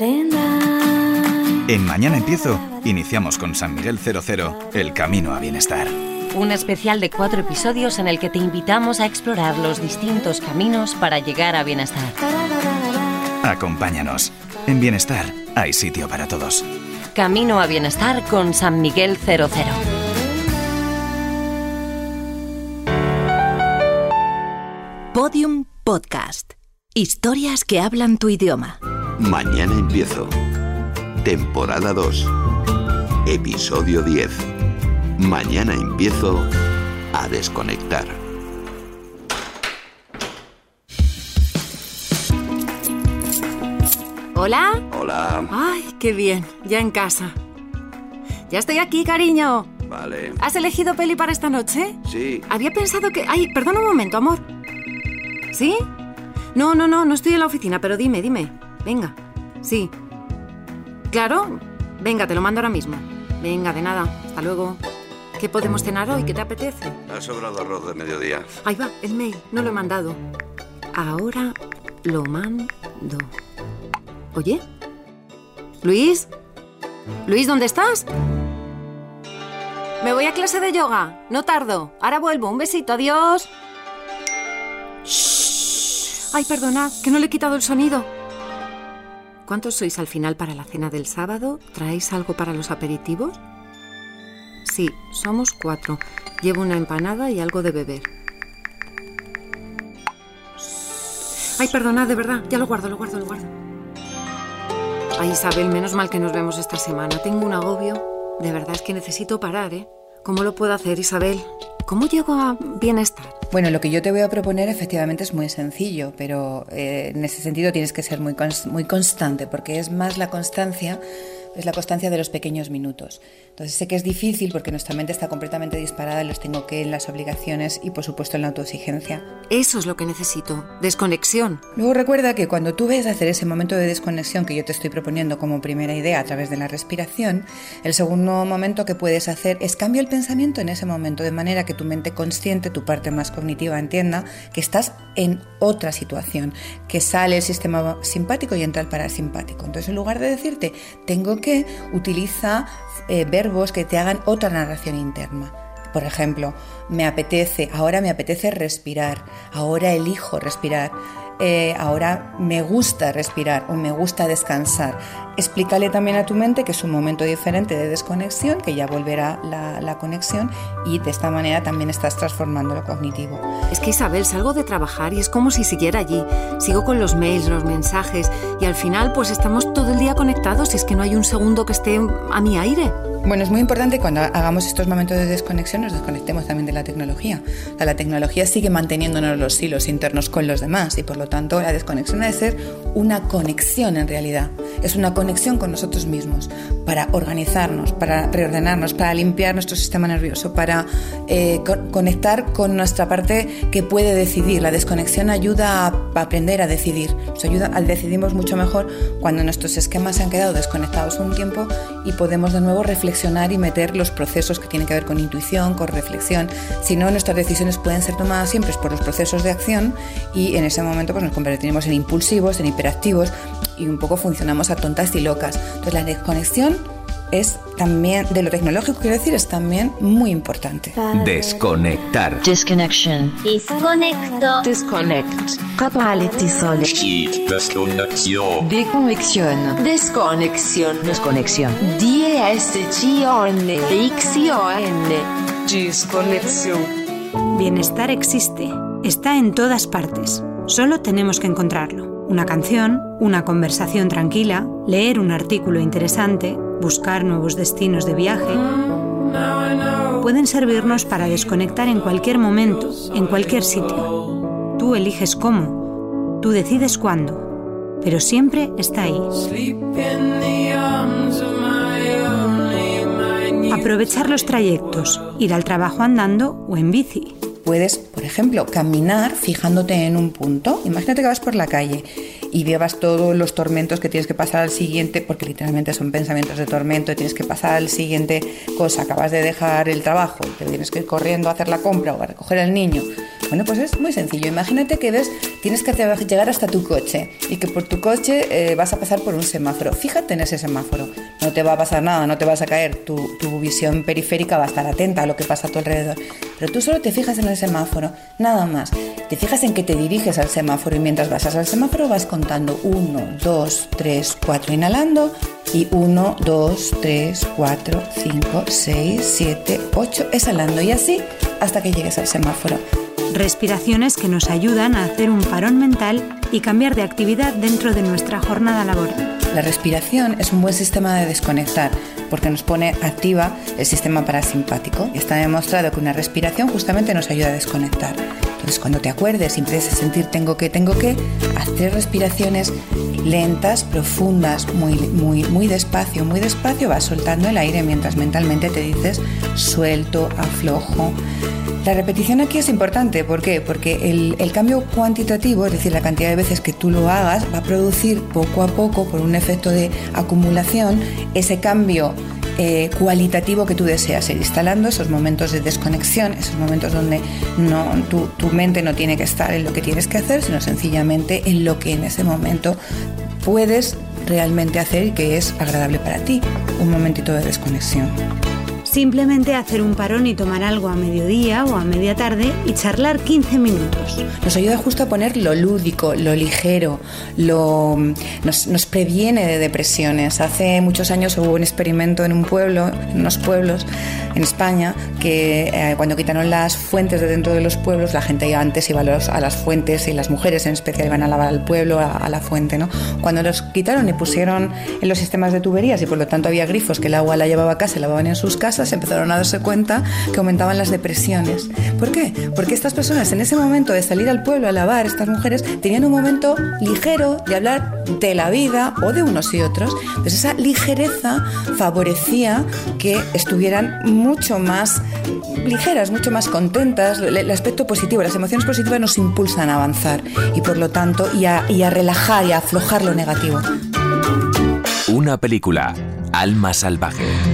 En Mañana Empiezo, iniciamos con San Miguel 00, el camino a bienestar. Un especial de cuatro episodios en el que te invitamos a explorar los distintos caminos para llegar a bienestar. Acompáñanos. En Bienestar hay sitio para todos. Camino a bienestar con San Miguel 00. Podium Podcast. Historias que hablan tu idioma. Mañana empiezo. Temporada 2. Episodio 10. Mañana empiezo a desconectar. ¿Hola? Hola. Ay, qué bien, ya en casa. Ya estoy aquí, cariño. Vale. ¿Has elegido peli para esta noche? Sí. Había pensado que... Ay, perdona un momento, amor. ¿Sí? No, no, no, no estoy en la oficina, pero dime, dime. Venga. Sí. ¿Claro? Venga, te lo mando ahora mismo. Venga, de nada. Hasta luego. ¿Qué podemos cenar hoy? ¿Qué te apetece? Ha sobrado arroz de mediodía. Ahí va, el mail. No lo he mandado. Ahora lo mando. ¿Oye? ¿Luis? ¿Luis, dónde estás? Me voy a clase de yoga. No tardo. Ahora vuelvo. Un besito. Adiós. Shh. Ay, perdonad, que no le he quitado el sonido. ¿Cuántos sois al final para la cena del sábado? ¿Traéis algo para los aperitivos? Sí, somos cuatro. Llevo una empanada y algo de beber. Ay, perdonad, de verdad. Ya lo guardo, lo guardo, lo guardo. Ay, Isabel, menos mal que nos vemos esta semana. Tengo un agobio. De verdad es que necesito parar, ¿eh? ¿Cómo lo puedo hacer, Isabel? ¿Cómo llego a bienestar? Bueno, lo que yo te voy a proponer efectivamente es muy sencillo, pero eh, en ese sentido tienes que ser muy, muy constante, porque es más la constancia, es la constancia de los pequeños minutos. Entonces sé que es difícil porque nuestra mente está completamente disparada en los tengo que, en las obligaciones y por supuesto en la autoexigencia. Eso es lo que necesito, desconexión. Luego recuerda que cuando tú ves hacer ese momento de desconexión que yo te estoy proponiendo como primera idea a través de la respiración, el segundo momento que puedes hacer es cambia el pensamiento en ese momento de manera que tu mente consciente, tu parte más cognitiva entienda que estás en otra situación, que sale el sistema simpático y entra el parasimpático. Entonces en lugar de decirte tengo que, utiliza eh, verbos que te hagan otra narración interna. Por ejemplo, me apetece, ahora me apetece respirar, ahora elijo respirar, eh, ahora me gusta respirar o me gusta descansar. Explícale también a tu mente que es un momento diferente de desconexión, que ya volverá la, la conexión y de esta manera también estás transformando lo cognitivo. Es que Isabel, salgo de trabajar y es como si siguiera allí. Sigo con los mails, los mensajes y al final pues estamos todo el día conectados y es que no hay un segundo que esté a mi aire. Bueno, es muy importante cuando hagamos estos momentos de desconexión nos desconectemos también de la tecnología. La tecnología sigue manteniéndonos los hilos internos con los demás y por lo tanto la desconexión debe ser una conexión en realidad. Es una conexión con nosotros mismos para organizarnos, para reordenarnos, para limpiar nuestro sistema nervioso, para eh, co conectar con nuestra parte que puede decidir. La desconexión ayuda a aprender a decidir. Nos ayuda a decidimos mucho mejor cuando nuestros esquemas se han quedado desconectados un tiempo y podemos de nuevo reflexionar y meter los procesos que tienen que ver con intuición, con reflexión. Si no, nuestras decisiones pueden ser tomadas siempre por los procesos de acción y en ese momento pues, nos convertimos en impulsivos, en hiperactivos y un poco funcionamos a tontas y locas. Entonces la desconexión es también, de lo tecnológico quiero decir, es también muy importante. Desconectar. Disconnection. Disconnecto. Disconnect. Capality sole. Desconexión. Deconexión. Desconexión. Desconexión. D-S-C-O-N-X-O-N. Desconexión. Bienestar existe. Está en todas partes. Solo tenemos que encontrarlo. Una canción, una conversación tranquila, leer un artículo interesante, buscar nuevos destinos de viaje. Pueden servirnos para desconectar en cualquier momento, en cualquier sitio. Tú eliges cómo, tú decides cuándo, pero siempre está ahí. Aprovechar los trayectos, ir al trabajo andando o en bici. Puedes, por ejemplo, caminar fijándote en un punto. Imagínate que vas por la calle y llevas todos los tormentos que tienes que pasar al siguiente, porque literalmente son pensamientos de tormento, tienes que pasar al siguiente cosa, acabas de dejar el trabajo, te tienes que ir corriendo a hacer la compra o a recoger al niño. Bueno, pues es muy sencillo. Imagínate que ves, tienes que llegar hasta tu coche y que por tu coche eh, vas a pasar por un semáforo. Fíjate en ese semáforo. No te va a pasar nada, no te vas a caer. Tu, tu visión periférica va a estar atenta a lo que pasa a tu alrededor. Pero tú solo te fijas en el semáforo, nada más. Te fijas en que te diriges al semáforo y mientras vas al semáforo vas contando 1, 2, 3, 4 inhalando y 1, 2, 3, 4, 5, 6, 7, 8 exhalando y así hasta que llegues al semáforo. Respiraciones que nos ayudan a hacer un parón mental y cambiar de actividad dentro de nuestra jornada laboral. La respiración es un buen sistema de desconectar porque nos pone activa el sistema parasimpático. Está demostrado que una respiración justamente nos ayuda a desconectar. Entonces, cuando te acuerdes y empieces a sentir tengo que, tengo que, haz tres respiraciones lentas, profundas, muy, muy, muy despacio, muy despacio, vas soltando el aire mientras mentalmente te dices suelto, aflojo. La repetición aquí es importante, ¿por qué? Porque el, el, cambio cuantitativo, es decir, la cantidad de veces que tú lo hagas, va a producir poco a poco, por un efecto de acumulación, ese cambio eh, cualitativo que tú deseas, ir instalando esos momentos de desconexión, esos momentos donde tu, tu mente no tiene que estar en lo que tienes que hacer, sino sencillamente en lo que en ese momento puedes realmente hacer y que es agradable para ti, un momentito de desconexión. Simplemente hacer un parón y tomar algo a mediodía o a media tarde y charlar 15 minutos. Nos ayuda justo a poner lo lúdico, lo ligero, lo, nos, nos previene de depresiones. Hace muchos años hubo un experimento en un pueblo, en unos pueblos en España, que eh, cuando quitaron las fuentes de dentro de los pueblos, la gente antes iba a, las fuentes y las mujeres en especial iban a lavar al pueblo, a, la fuente. ¿no? Cuando los quitaron y pusieron en los sistemas de tuberías y por lo tanto había grifos que el agua la llevaba a casa lavaban en sus casas, empezaron a darse cuenta que aumentaban las depresiones. ¿Por qué? Porque estas personas en ese momento de salir al pueblo a lavar, estas mujeres, tenían un momento ligero de hablar de la vida o de unos y otros. Pues esa ligereza favorecía que estuvieran mucho más ligeras, mucho más contentas. El aspecto positivo, las emociones positivas nos impulsan a avanzar y por lo tanto y a relajar y a aflojar lo negativo. Una película, Alma Salvaje.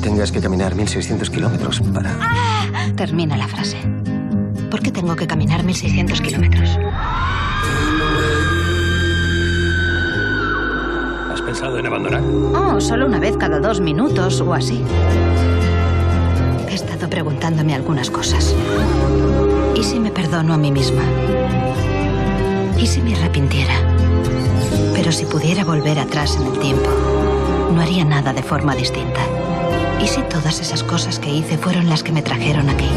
Tengas que caminar 1600 kilómetros para... Termina la frase. ¿Por qué tengo que caminar 1600 kilómetros? ¿Has pensado en abandonar? Oh, solo una vez cada dos minutos o así. He estado preguntándome algunas cosas. ¿Y si me perdono a mí misma? ¿Y si me arrepintiera? Pero si pudiera volver atrás en el tiempo, no haría nada de forma distinta. ¿Y si todas esas cosas que hice fueron las que me trajeron aquí?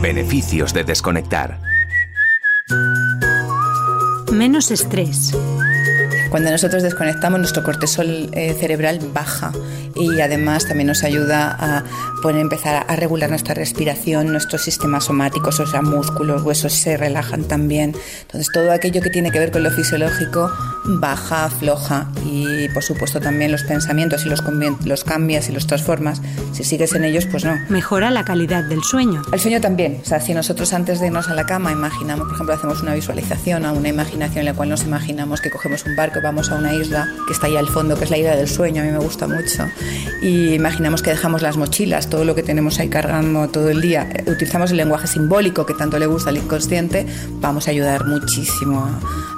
Beneficios de desconectar. Menos estrés. Cuando nosotros desconectamos, nuestro cortisol eh, cerebral baja y además también nos ayuda a poder empezar a regular nuestra respiración, nuestros sistemas somáticos, o sea, músculos, huesos se relajan también. Entonces, todo aquello que tiene que ver con lo fisiológico baja, afloja y, por supuesto, también los pensamientos y los, los cambias y los transformas. Si sigues en ellos, pues no. Mejora la calidad del sueño. El sueño también. O sea, si nosotros antes de irnos a la cama imaginamos, por ejemplo, hacemos una visualización, a una imaginación en la cual nos imaginamos que cogemos un barco, vamos a una isla que está ahí al fondo, que es la isla del sueño, a mí me gusta mucho, y imaginamos que dejamos las mochilas, todo lo que tenemos ahí cargando todo el día, utilizamos el lenguaje simbólico que tanto le gusta al inconsciente, vamos a ayudar muchísimo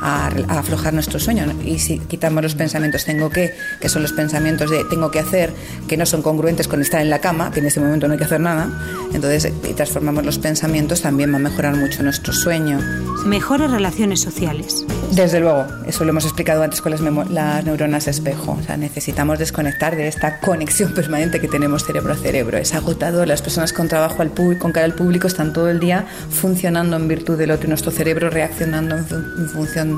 a, a aflojar nuestro sueño. Y si quitamos los pensamientos tengo que, que son los pensamientos de tengo que hacer, que no son congruentes con estar en la cama, que en ese momento no hay que hacer nada, entonces y transformamos los pensamientos, también va a mejorar mucho nuestro sueño. Mejores relaciones sociales. Desde luego, eso lo hemos explicado antes con las, las neuronas espejo. O sea, necesitamos desconectar de esta conexión permanente que tenemos cerebro a cerebro. Es agotador. Las personas con trabajo al con cara al público están todo el día funcionando en virtud del otro y nuestro cerebro reaccionando en, en función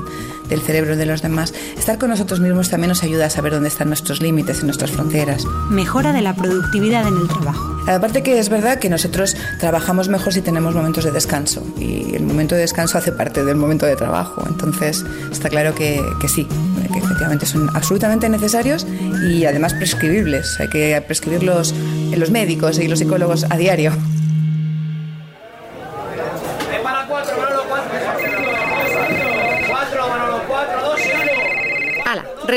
del cerebro de los demás. Estar con nosotros mismos también nos ayuda a saber dónde están nuestros límites y nuestras fronteras. Mejora de la productividad en el trabajo. Aparte que es verdad que nosotros trabajamos mejor si tenemos momentos de descanso y el momento de descanso hace parte del momento de trabajo. Entonces está claro que, que sí, que efectivamente son absolutamente necesarios y además prescribibles. Hay que prescribirlos en los médicos y los psicólogos a diario.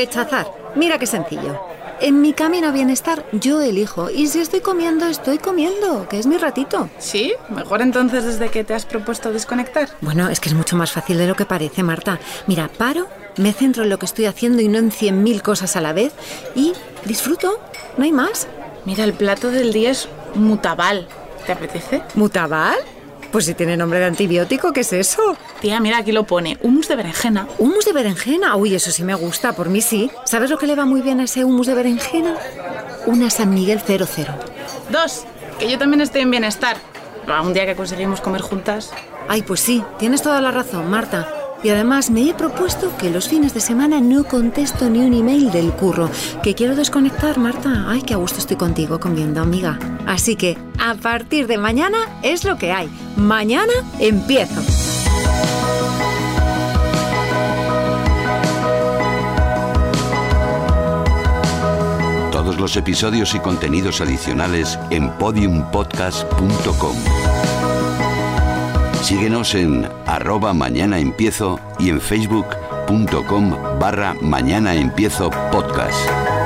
Rechazar. Mira qué sencillo. En mi camino a bienestar yo elijo y si estoy comiendo, estoy comiendo, que es mi ratito. ¿Sí? Mejor entonces desde que te has propuesto desconectar. Bueno, es que es mucho más fácil de lo que parece, Marta. Mira, paro, me centro en lo que estoy haciendo y no en cien mil cosas a la vez y disfruto, no hay más. Mira, el plato del día es mutabal. ¿Te apetece? ¿Mutabal? Pues si tiene nombre de antibiótico, ¿qué es eso? Tía, mira, aquí lo pone. Humus de berenjena. ¿Humus de berenjena? Uy, eso sí me gusta, por mí sí. ¿Sabes lo que le va muy bien a ese humus de berenjena? Una San Miguel 00. Dos, que yo también estoy en bienestar. Un día que conseguimos comer juntas. Ay, pues sí, tienes toda la razón, Marta. Y además me he propuesto que los fines de semana no contesto ni un email del curro. Que quiero desconectar, Marta. Ay, qué a gusto estoy contigo comiendo, amiga. Así que a partir de mañana es lo que hay. Mañana empiezo. Todos los episodios y contenidos adicionales en podiumpodcast.com. Síguenos en arroba mañana empiezo y en facebook.com barra mañana empiezo podcast.